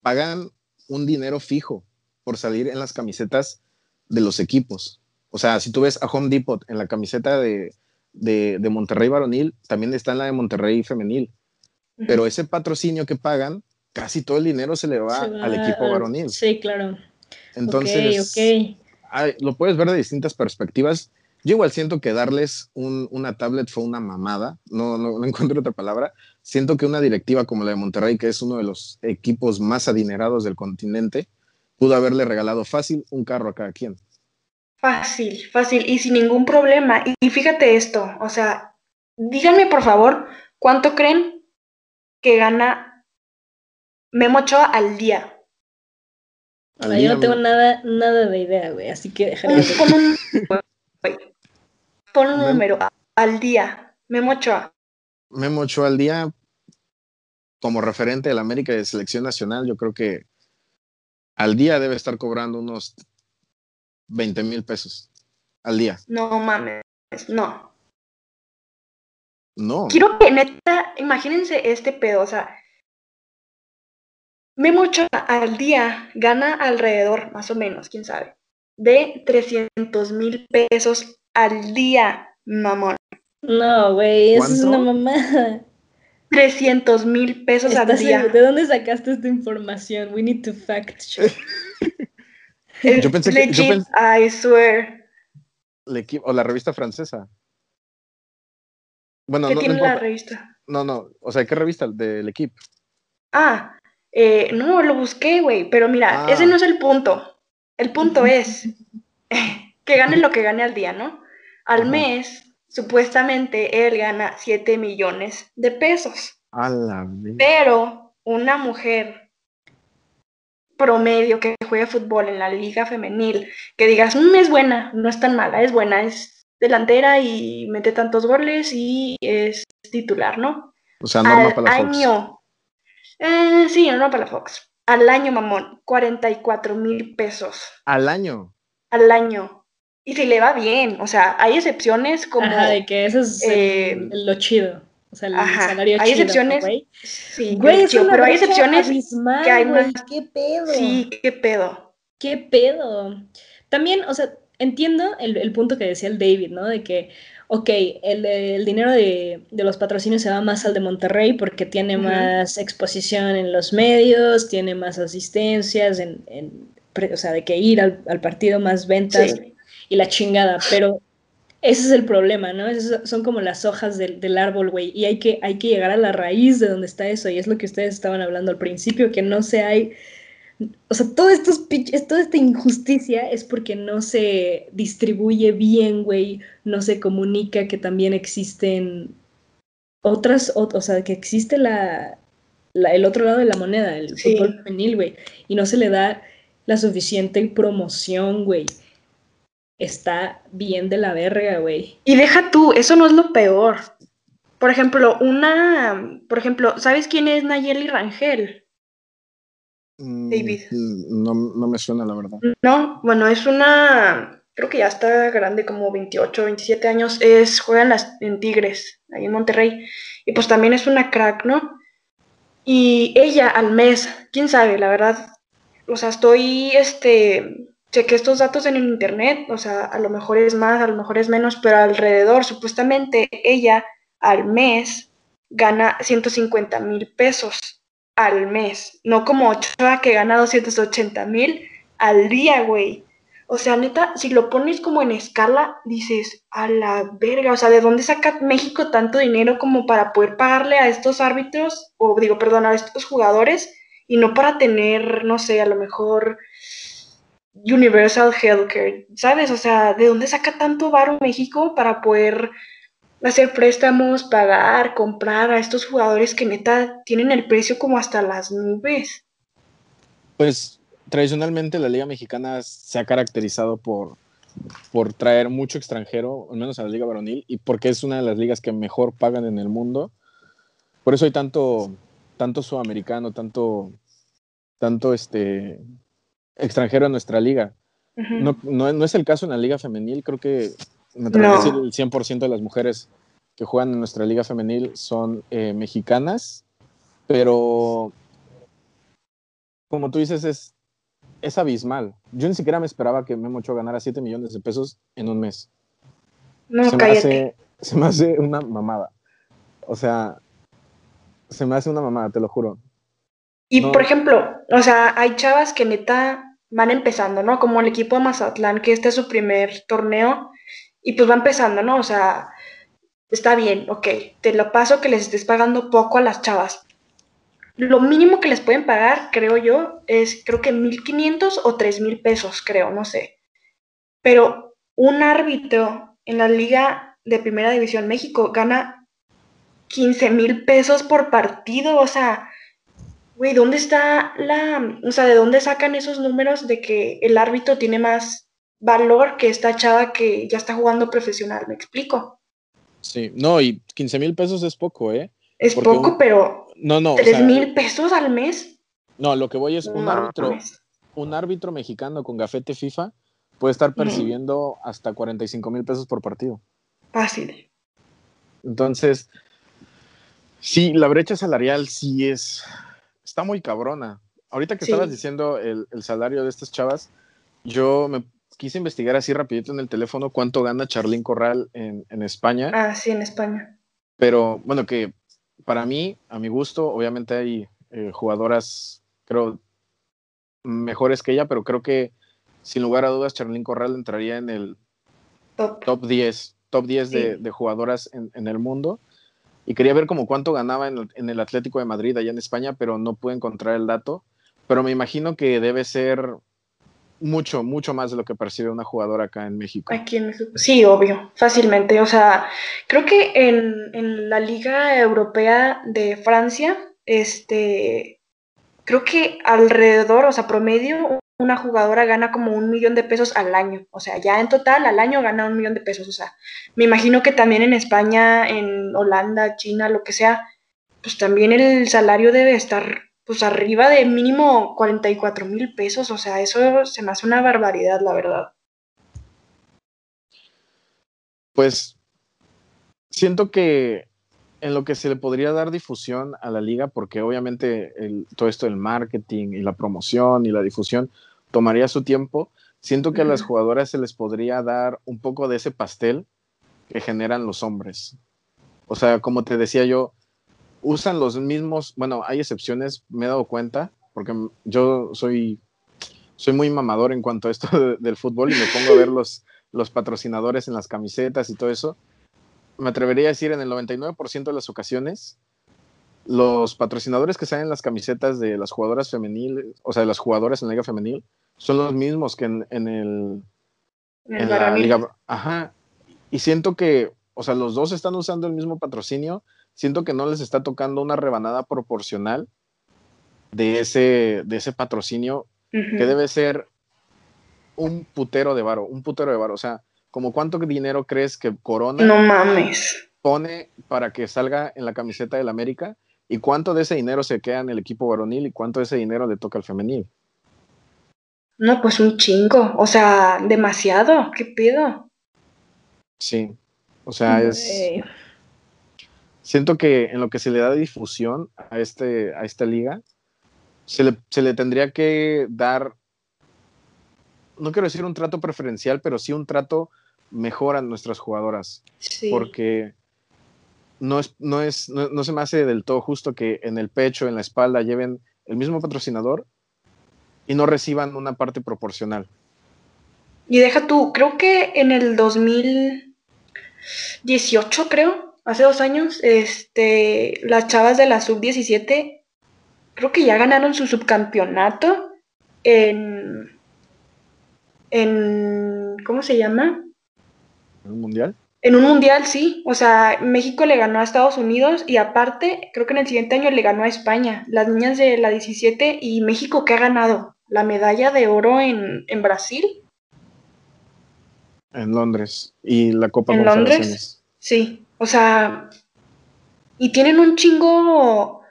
pagan un dinero fijo por salir en las camisetas de los equipos. O sea, si tú ves a Home Depot en la camiseta de, de, Monterrey varonil, también está en la de Monterrey femenil. Pero ese patrocinio que pagan, casi todo el dinero se le va, al equipo varonil. Sí, claro. Entonces, lo puedes ver de distintas perspectivas. Yo igual siento que darles una tablet fue una mamada, no, no, no, encuentro otra palabra. Siento que una directiva como la de Monterrey, que es uno de los equipos más adinerados del continente, pudo haberle regalado fácil un carro a cada quien. Fácil, fácil y sin ningún problema. Y fíjate esto, o sea, díganme por favor, ¿cuánto creen que gana Memo al día? Yo no tengo nada, nada de idea, güey, así que déjame. Pon un, pon un número al día, Memo Ochoa. Memo Ochoa al día, como referente de la América de Selección Nacional, yo creo que al día debe estar cobrando unos 20 mil pesos al día. No mames, no. No. Quiero que neta, imagínense este pedo, o sea, Memo al día gana alrededor, más o menos, quién sabe, de 300 mil pesos al día, mamón. No, güey, eso es una mamada. 300 mil pesos al día. ¿De dónde sacaste esta información? We need to fact check. yo pensé que. Yo I swear. o la revista francesa. Bueno, ¿Qué no, tiene la revista? No, no, o sea, ¿qué revista? Del equipo. Ah, eh, no, lo busqué, güey, pero mira, ese ah. no es el punto. El punto es que gane lo que gane al día, ¿no? Al mes supuestamente él gana 7 millones de pesos. A la Pero una mujer promedio que juegue fútbol en la liga femenil, que digas, mm, es buena, no es tan mala, es buena, es delantera y mete tantos goles y es titular, ¿no? O sea, norma para la año, Eh, sí, norma para la Fox. Al año, mamón, 44 mil pesos. ¿Al año? Al año. Y si le va bien, o sea, hay excepciones como... Ajá, de que eso es eh, lo chido. O sea, el salario hay excepciones, sí, güey, pero hay excepciones que hay más... ¿Qué pedo? Sí, qué pedo. ¿Qué pedo? También, o sea, entiendo el, el punto que decía el David, ¿no? De que, ok, el, el dinero de, de, los patrocinios se va más al de Monterrey porque tiene más exposición en los medios, tiene más asistencias, en, en o sea, de que ir al, al partido, más ventas y la chingada, pero ese es el problema, ¿no? Esas son como las hojas del, del árbol, güey, y hay que, hay que llegar a la raíz de donde está eso, y es lo que ustedes estaban hablando al principio, que no se hay... O sea, todo estos toda esta injusticia es porque no se distribuye bien, güey, no se comunica que también existen otras, o, sea, que existe la, el otro lado de la moneda, el fútbol femenil, güey, y no se le da la suficiente promoción, güey está bien de la verga, güey. Y deja tú, eso no es lo peor. Por ejemplo, una, por ejemplo, ¿sabes quién es Nayeli Rangel? Mm, David. No, no me suena, la verdad. No, bueno, es una, creo que ya está grande, como 28, 27 años, es, juega en, las, en Tigres, ahí en Monterrey, y pues también es una crack, ¿no? Y ella al mes, quién sabe, la verdad, o sea, estoy, este, chequé estos datos en el internet, o sea, a lo mejor es más, a lo mejor es menos, pero alrededor, supuestamente ella al mes gana 150 mil pesos al mes, no como Ochoa que gana 280 mil al día, güey. O sea, neta, si lo pones como en escala, dices, a la verga, o sea, ¿de dónde saca México tanto dinero como para poder pagarle a estos árbitros, o digo, perdón, a estos jugadores, y no para tener, no sé, a lo mejor Universal Healthcare, ¿sabes? O sea, ¿de dónde saca tanto varo México para poder hacer préstamos, pagar, comprar a estos jugadores que neta tienen el precio como hasta las nubes? Pues tradicionalmente la Liga Mexicana se ha caracterizado por, por traer mucho extranjero, al menos a la Liga Varonil, y porque es una de las ligas que mejor pagan en el mundo. Por eso hay tanto, tanto sudamericano, tanto, tanto este, extranjero en nuestra liga. no, no, es el caso en la liga femenil, creo que me atrevo a decir el 100% de las mujeres que juegan en nuestra liga femenil son eh, mexicanas, pero como tú dices, es, es abismal. Yo ni siquiera me esperaba que Memo Ochoa ganara 7 millones de pesos en un mes. No, se, me hace, se me hace una mamada. O sea, se me hace una mamada, te lo juro. Y por ejemplo, o sea, hay chavas que neta van empezando, ¿no? Como el equipo de Mazatlán, que este es su primer torneo, Y pues va empezando, ¿no? O sea, está bien, ok, te lo paso que les estés pagando poco a las chavas. Lo mínimo que les pueden pagar, creo yo, es creo que 1.500 o 3.000 pesos, creo, no sé. Pero un árbitro en la Liga de Primera División México gana 15 mil pesos por partido, o sea, güey, ¿dónde está la, o sea, de dónde sacan esos números de que el árbitro tiene más valor que esta chava que ya está jugando profesional? ¿Me explico? Sí, no, y 15 mil pesos es poco, ¿eh? Es poco, pero no, no, ¿3 mil pesos al mes? No, lo que voy es un árbitro, un árbitro mexicano con gafete FIFA puede estar percibiendo hasta 45 mil pesos por partido. Fácil. Entonces, sí, la brecha salarial sí es, está muy cabrona. Ahorita que estabas diciendo el, salario de estas chavas, yo me quise investigar así rapidito en el teléfono cuánto gana Charlín Corral en, España. Ah, sí, en España. Pero bueno, que para mí, a mi gusto, obviamente hay eh, jugadoras, creo, mejores que ella, pero creo que sin lugar a dudas Charlín Corral entraría en el top, 10, top 10 de, jugadoras en, el mundo y quería ver como cuánto ganaba en el, Atlético de Madrid allá en España, pero no pude encontrar el dato. Pero me imagino que debe ser mucho, mucho más de lo que percibe una jugadora acá en México. Aquí en México. Sí, obvio, fácilmente. O sea, creo que en, en la Liga Europea de Francia, este, creo que alrededor, o sea, promedio, una jugadora gana como un millón de pesos al año. O sea, ya en total al año gana un millón de pesos. O sea, me imagino que también en España, en Holanda, China, lo que sea, pues también el salario debe estar pues arriba de mínimo 44 mil pesos. O sea, eso se me hace una barbaridad, la verdad. Pues siento que en lo que se le podría dar difusión a la liga, porque obviamente todo esto del marketing y la promoción y la difusión tomaría su tiempo, siento que a las jugadoras se les podría dar un poco de ese pastel que generan los hombres. O sea, como te decía yo, usan los mismos, bueno, hay excepciones, me he dado cuenta, porque yo soy, soy muy mamador en cuanto a esto del fútbol y me pongo a ver los, los patrocinadores en las camisetas y todo eso me atrevería a decir, en el 99% de las ocasiones, los patrocinadores que salen en las camisetas de las jugadoras femeniles, o sea, de las jugadoras en la liga femenil, son los mismos que en, el... En, la liga... Ajá. Y siento que, o sea, los dos están usando el mismo patrocinio, siento que no les está tocando una rebanada proporcional de ese, de ese patrocinio, que debe ser un putero de varo, un putero de varo. O sea, como cuánto dinero crees que Corona no mames. pone para que salga en la camiseta del América y cuánto de ese dinero se queda en el equipo varonil y cuánto de ese dinero le toca al femenil. No, pues un chingo, o sea, demasiado, ¿qué pedo? Sí, o sea, es... Siento que en lo que se le da difusión a, este, a esta liga, se le, se le tendría que dar, no quiero decir un trato preferencial, pero sí un trato mejoran nuestras jugadoras. Porque no, es, no, es, no, se me hace del todo justo que en el pecho, en la espalda, lleven el mismo patrocinador y no reciban una parte proporcional. Y deja tú, creo que en el 2018, creo, hace dos años, este, las chavas de la sub-17, creo que ya ganaron su subcampeonato en, en, ¿cómo se llama? ¿En un mundial? En un mundial, sí. O sea, México le ganó a Estados Unidos y aparte, creo que en el siguiente año le ganó a España. Las niñas de la 17 y México, ¿qué ha ganado? La medalla de oro en, Brasil. En Londres. Y la Copa ¿En Londres? Sí. O sea, y tienen un chingo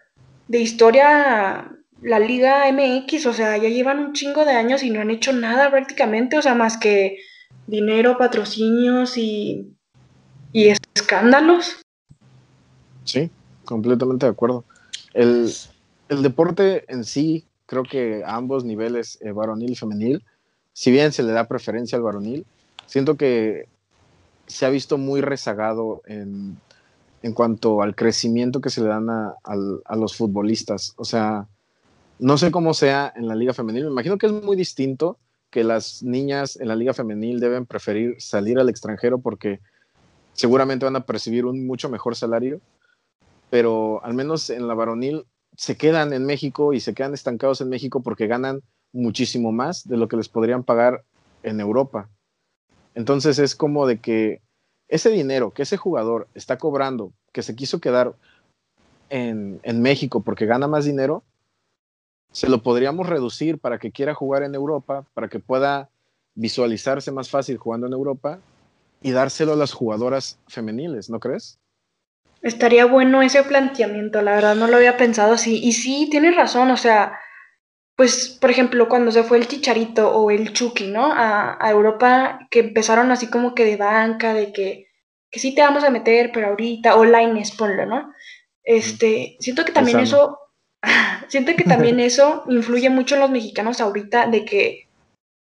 de historia la Liga MX. O sea, ya llevan un chingo de años y no han hecho nada prácticamente. O sea, más que dinero, patrocinios y, escándalos. Sí, completamente de acuerdo. El, deporte en sí, creo que a ambos niveles, eh, varonil y femenil, si bien se le da preferencia al varonil, siento que se ha visto muy rezagado en, cuanto al crecimiento que se le dan a, a, los futbolistas. O sea, no sé cómo sea en la liga femenil, me imagino que es muy distinto, que las niñas en la liga femenil deben preferir salir al extranjero porque seguramente van a percibir un mucho mejor salario, pero al menos en la varonil se quedan en México y se quedan estancados en México porque ganan muchísimo más de lo que les podrían pagar en Europa. Entonces es como de que ese dinero que ese jugador está cobrando, que se quiso quedar en, México porque gana más dinero, se lo podríamos reducir para que quiera jugar en Europa, para que pueda visualizarse más fácil jugando en Europa y dárselo a las jugadoras femeniles, ¿no crees? Estaría bueno ese planteamiento, la verdad no lo había pensado así. Y sí, tienes razón, o sea, pues, por ejemplo, cuando se fue el Chicharito o el Chucky, ¿no? A, Europa, que empezaron así como que de banca, de que, que sí te vamos a meter, pero ahorita, o Lines, ponlo, ¿no? Este, siento que también eso, siento que también eso influye mucho en los mexicanos ahorita, de que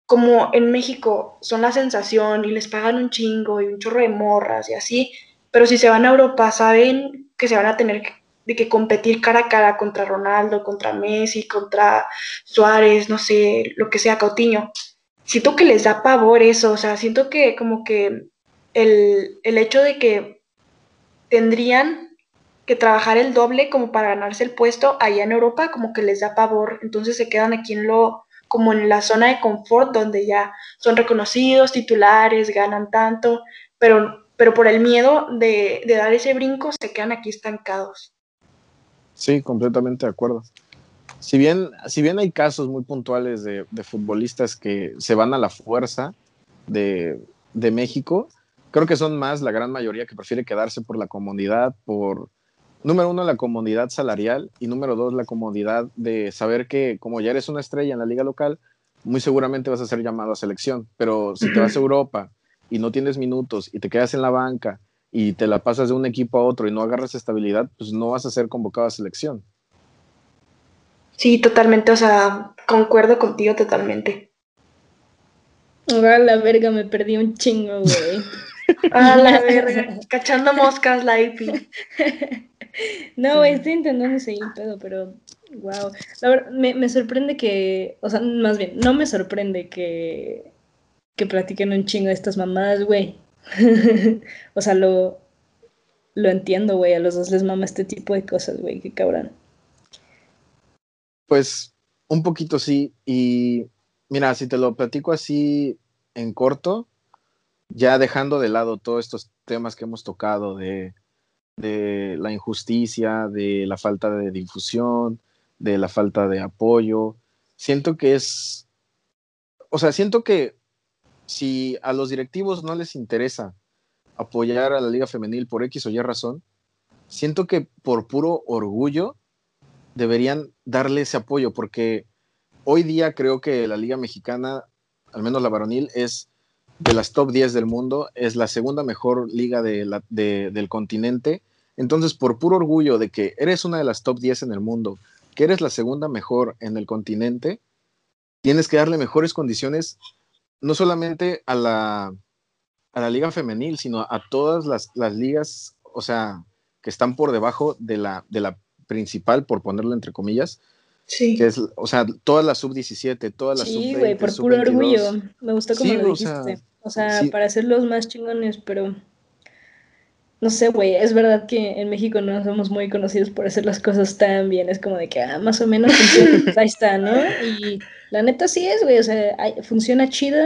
como en México son la sensación y les pagan un chingo y un chorro de morras y así, pero si se van a Europa saben que se van a tener de que competir cara a cara contra Ronaldo, contra Messi, contra Suárez, no sé, lo que sea, Cautiño. Siento que les da pavor eso, o sea, siento que como que el, el hecho de que tendrían que trabajar el doble como para ganarse el puesto allá en Europa, como que les da pavor, entonces se quedan aquí en lo, como en la zona de confort donde ya son reconocidos, titulares, ganan tanto, pero pero por el miedo de, dar ese brinco se quedan aquí estancados. Sí, completamente de acuerdo. Si bien, si bien hay casos muy puntuales de, futbolistas que se van a la fuerza de, México, creo que son más la gran mayoría que prefiere quedarse por la comodidad, por, número uno, la comodidad salarial y número dos, la comodidad de saber que como ya eres una estrella en la liga local, muy seguramente vas a ser llamado a selección, pero si te vas a Europa y no tienes minutos y te quedas en la banca y te la pasas de un equipo a otro y no agarras estabilidad, pues no vas a ser convocado a selección. Sí, totalmente, o sea, concuerdo contigo totalmente. A la verga, me perdí un chingo, güey. a la verga, cachando moscas la IP. no, güey, estoy intentando seguir pedo, pero wow. La verdad, me, me sorprende que, o sea, más bien, no me sorprende que que practiquen un chingo de estas mamadas, güey. o sea, lo, lo entiendo, güey. A los dos les mama este tipo de cosas, güey. Qué cabrón. Pues un poquito sí. Y mira, si te lo platico así en corto, ya dejando de lado todos estos temas que hemos tocado de, de la injusticia, de la falta de difusión, de la falta de apoyo, siento que es, o sea, siento que si a los directivos no les interesa apoyar a la liga femenil por X o Y razón, siento que por puro orgullo deberían darle ese apoyo, porque hoy día creo que la liga mexicana, al menos la varonil, es de las top 10 del mundo, es la segunda mejor liga del continente. Entonces, por puro orgullo de que eres una de las top 10 en el mundo, que eres la segunda mejor en el continente, tienes que darle mejores condiciones no solamente a la, a la liga femenil, sino a todas las, ligas, o sea, que están por debajo de la, de la principal, por ponerlo entre comillas. Sí. Que es, o sea, todas las sub-17, todas las sub-20. Sí, güey, por puro orgullo. Me gustó como lo dijiste. O sea, para ser los más chingones, pero no sé, güey, es verdad que en México no somos muy conocidos por hacer las cosas tan bien, es como de que, ah, más o menos, pues, ahí está, ¿no? Y la neta sí es, güey, o sea, funciona chido,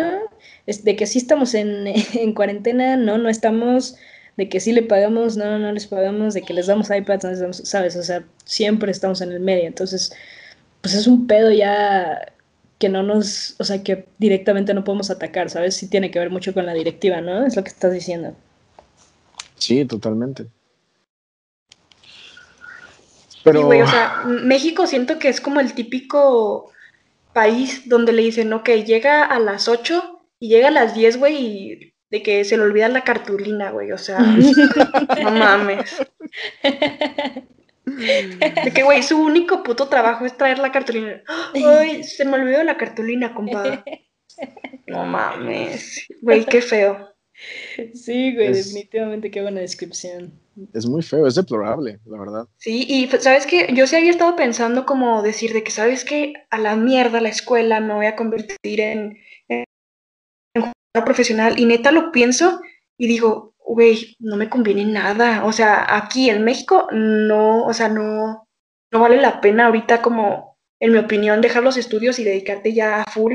es de que sí estamos en, en, cuarentena, no, no estamos, de que sí le pagamos, no, no les pagamos, de que les damos iPads, no les damos, ¿sabes? O sea, siempre estamos en el medio, entonces, pues es un pedo ya que no nos, o sea, que directamente no podemos atacar, ¿sabes? Sí tiene que ver mucho con la directiva, ¿no? Es lo que estás diciendo. Sí, totalmente. Pero... o sea, México siento que es como el típico país donde le dicen, ok, llega a las 8 y llega a las 10, güey, y de que se le olvida la cartulina, güey, o sea, no mames. De que, güey, su único puto trabajo es traer la cartulina. Ay, se me olvidó la cartulina, compadre. No mames. Güey, qué feo. Sí, güey, definitivamente qué buena descripción. Es muy feo, es deplorable, la verdad. Sí, y pues, sabes que yo sí había estado pensando como decir de que, ¿sabes que A la mierda la escuela me voy a convertir en, profesional y neta lo pienso y digo, güey, no me conviene nada. O sea, aquí en México no, o sea, no, no vale la pena ahorita como, en mi opinión, dejar los estudios y dedicarte ya a full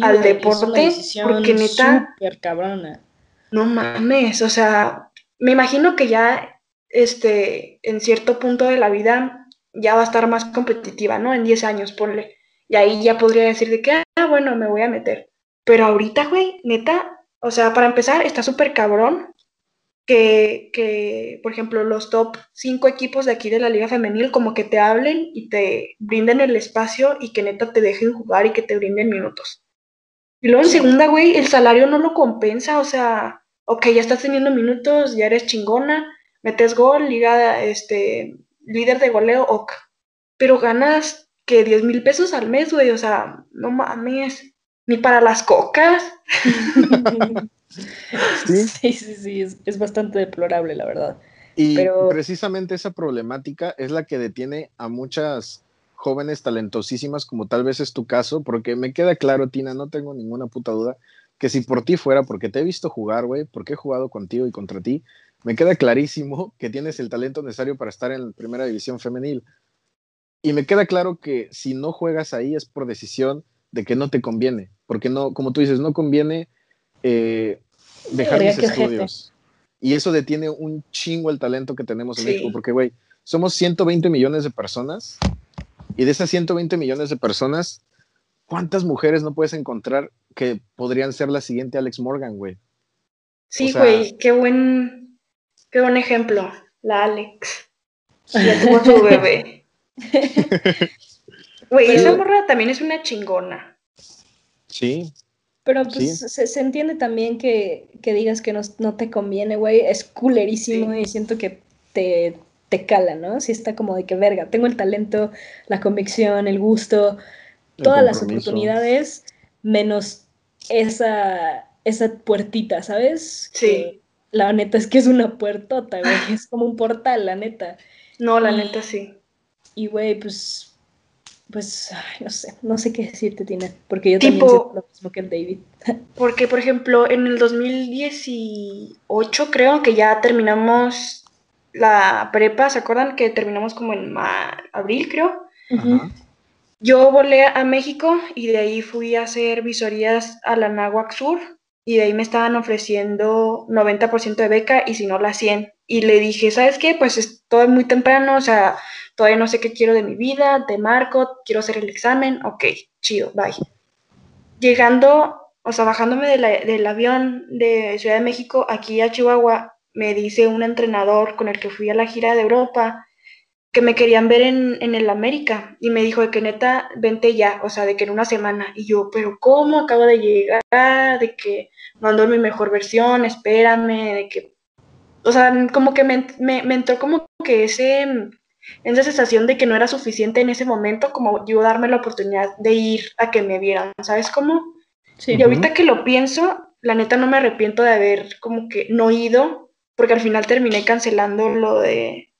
al deporte. porque neta... cabrona. No mames, o sea, me imagino que ya, este, en cierto punto de la vida ya va a estar más competitiva, ¿no? En 10 años, ponle. Y ahí ya podría decir de que, ah, bueno, me voy a meter. Pero ahorita, güey, neta, o sea, para empezar, está súper cabrón que, que, por ejemplo, los top 5 equipos de aquí de la Liga Femenil como que te hablen y te brinden el espacio y que neta te dejen jugar y que te brinden minutos. Y luego en segunda, güey, el salario no lo compensa, o sea, ok, ya estás teniendo minutos, ya eres chingona, metes gol, liga, este, líder de goleo, ok. Pero ganas que 10 mil pesos al mes, güey, o sea, no mames ni para las cocas. ¿Sí? sí, sí, es, bastante deplorable, la verdad. Y precisamente esa problemática es la que detiene a muchas jóvenes talentosísimas, como tal vez es tu caso, porque me queda claro, Tina, no tengo ninguna puta duda, que si por ti fuera, porque te he visto jugar, güey, porque he jugado contigo y contra ti, me queda clarísimo que tienes el talento necesario para estar en la primera división femenil. Y me queda claro que si no juegas ahí es por decisión de que no te conviene, porque no, como tú dices, no conviene eh, dejar mis estudios. Y eso detiene un chingo el talento que tenemos en México, porque, güey, somos 120 millones de personas y de esas 120 millones de personas, ¿cuántas mujeres no puedes encontrar que podrían ser la siguiente Alex Morgan, güey? Sí, güey, qué buen, qué buen ejemplo, la Alex. Ya tuvo su bebé. Güey, esa morra también es una chingona. Sí. Pero pues se, entiende también que, digas que no, te conviene, güey. Es culerísimo y siento que te, te cala, ¿no? Si está como de que verga, tengo el talento, la convicción, el gusto, todas las oportunidades, menos esa, esa puertita, ¿sabes? Sí. la neta es que es una puertota, güey. Es como un portal, la neta. No, la neta sí. Y, güey, pues pues, no sé, no sé qué decirte, Tina, porque yo también siento lo mismo que el David. Porque, por ejemplo, en el 2018 creo que ya terminamos la prepa, ¿se acuerdan que terminamos como en abril, creo? Yo volé a México y de ahí fui a hacer visorías a la Nahuac Sur y de ahí me estaban ofreciendo 90% de beca y si no la 100. Y le dije, ¿sabes qué? Pues es todo muy temprano, o sea, todavía no sé qué quiero de mi vida, te marco, quiero hacer el examen, ok, chido, bye. Llegando, o sea, bajándome del avión de Ciudad de México aquí a Chihuahua, me dice un entrenador con el que fui a la gira de Europa que me querían ver en, en el América y me dijo de que neta, vente ya, o sea, de que en una semana. Y yo, pero ¿cómo? Acabo de llegar, de que no ando en mi mejor versión, espérame, de que... O sea, como que me, me, me entró como que ese esa sensación de que no era suficiente en ese momento como yo darme la oportunidad de ir a que me vieran, ¿sabes cómo? Sí. Y ahorita que lo pienso, la neta no me arrepiento de haber como que no ido, porque al final terminé cancelando lo de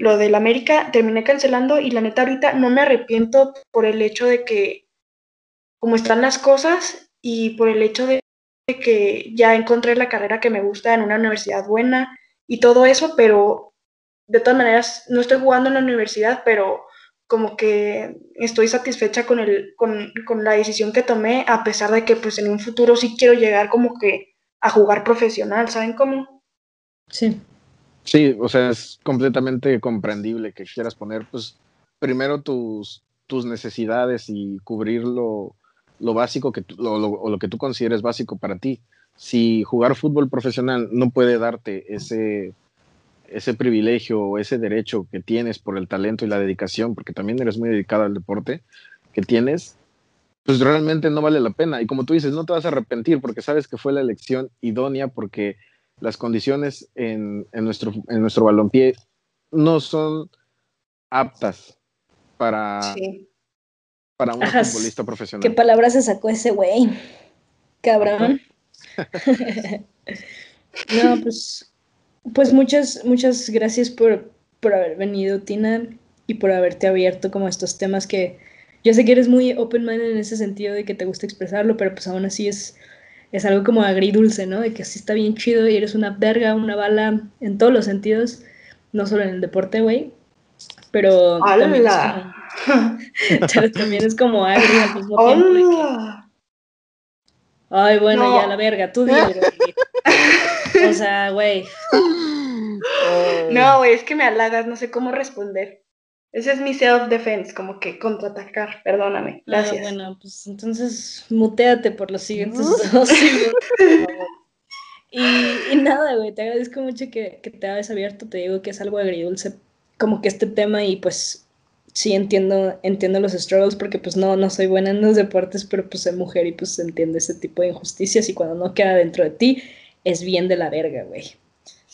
lo del América, terminé cancelando y la neta ahorita no me arrepiento por el hecho de que como están las cosas y por el hecho de que ya encontré la carrera que me gusta en una universidad buena y todo eso, pero de todas maneras, no estoy jugando en la universidad, pero como que estoy satisfecha con, el, con, con, la decisión que tomé, a pesar de que pues en un futuro sí quiero llegar como que a jugar profesional, ¿saben cómo? Sí. Sí, o sea, es completamente comprendible que quieras poner pues primero tus, tus necesidades y cubrir lo, lo básico que lo, lo, lo que tú consideres básico para ti. Si jugar fútbol profesional no puede darte ese ese privilegio o ese derecho que tienes por el talento y la dedicación, porque también eres muy dedicado al deporte que tienes, pues realmente no vale la pena. Y como tú dices, no te vas a arrepentir porque sabes que fue la elección idónea porque las condiciones en, nuestro, en nuestro balompié no son aptas para, para un futbolista profesional. ¿Qué palabras se sacó ese güey? Cabrón. no, pues pues muchas, muchas gracias por, por haber venido, Tina, y por haberte abierto como estos temas que yo sé que eres muy open minded en ese sentido de que te gusta expresarlo, pero pues aún así es, es algo como agridulce, ¿no? De que sí está bien chido y eres una verga, una bala en todos los sentidos, no solo en el deporte, güey, pero también es, como, también es como agrio al mismo tiempo. Ay, bueno, ya la verga, tú dilo. o sea, güey. No, güey, es que me halagas, no sé cómo responder. Ese es mi self-defense, como que contraatacar, perdóname. Ah, gracias. bueno, pues entonces muteate por los siguientes dos y, y, nada, güey, te agradezco mucho que, que te hayas abierto, te digo que es algo agridulce, como que este tema y pues sí entiendo, entiendo los struggles porque pues no, no soy buena en los deportes, pero pues soy mujer y pues entiende ese tipo de injusticias y cuando no queda dentro de ti es bien de la verga, güey.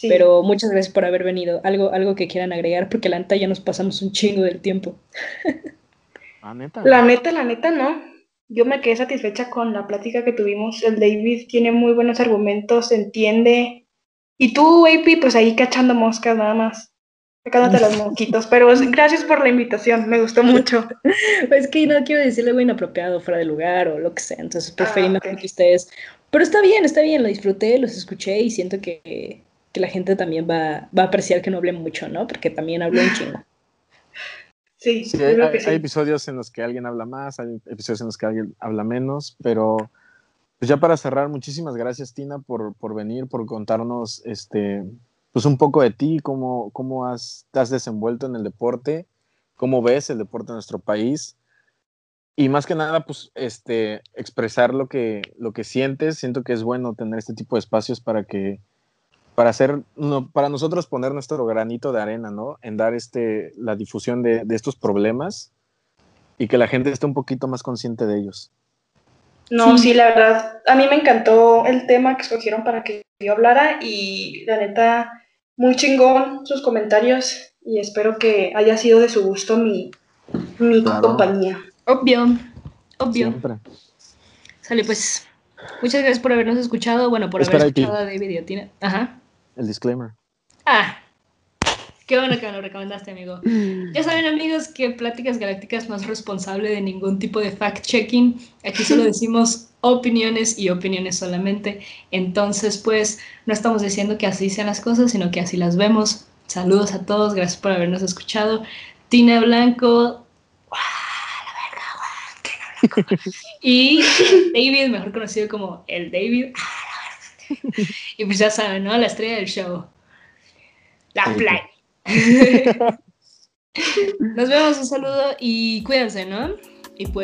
Pero muchas gracias por haber venido. Algo, algo que quieran agregar, porque la neta ya nos pasamos un chingo del tiempo. ¿La neta? La neta, la neta no. Yo me quedé satisfecha con la plática que tuvimos. El David tiene muy buenos argumentos, entiende. Y tú, AP, pues ahí cachando moscas nada más. Sacándote los mosquitos. Pero gracias por la invitación, me gustó mucho. es que no quiero decirle algo inapropiado, fuera de lugar o lo que sea. Entonces preferí ah, que ustedes. Pero está bien, está bien, lo disfruté, los escuché y siento que que la gente también va, va a apreciar que no hable mucho, ¿no? Porque también hablo un chingo. Sí, sí, hay, episodios en los que alguien habla más, hay episodios en los que alguien habla menos, pero pues ya para cerrar, muchísimas gracias Tina por, por venir, por contarnos este, pues un poco de ti, cómo, cómo has, te has desenvuelto en el deporte, cómo ves el deporte en nuestro país y más que nada, pues, este, expresar lo que, lo que sientes. Siento que es bueno tener este tipo de espacios para que para hacer, para nosotros poner nuestro granito de arena, ¿no? En dar este, la difusión de, estos problemas y que la gente esté un poquito más consciente de ellos. No, sí. la verdad, a mí me encantó el tema que escogieron para que yo hablara y la neta, muy chingón sus comentarios y espero que haya sido de su gusto mi, mi compañía. Obvio, obvio. Sale pues. Muchas gracias por habernos escuchado. Bueno, por haber escuchado a David y a Tina. Ajá el disclaimer. Ah, qué bueno que me lo recomendaste, amigo. Ya saben, amigos, que Pláticas Galácticas no es responsable de ningún tipo de fact-checking. Aquí solo decimos opiniones y opiniones solamente. Entonces, pues, no estamos diciendo que así sean las cosas, sino que así las vemos. Saludos a todos, gracias por habernos escuchado. Tina Blanco. Y David, mejor conocido como el David y pues ya saben, ¿no? La estrella del show. La Fly. Nos vemos, un saludo y cuídense, ¿no? Y pues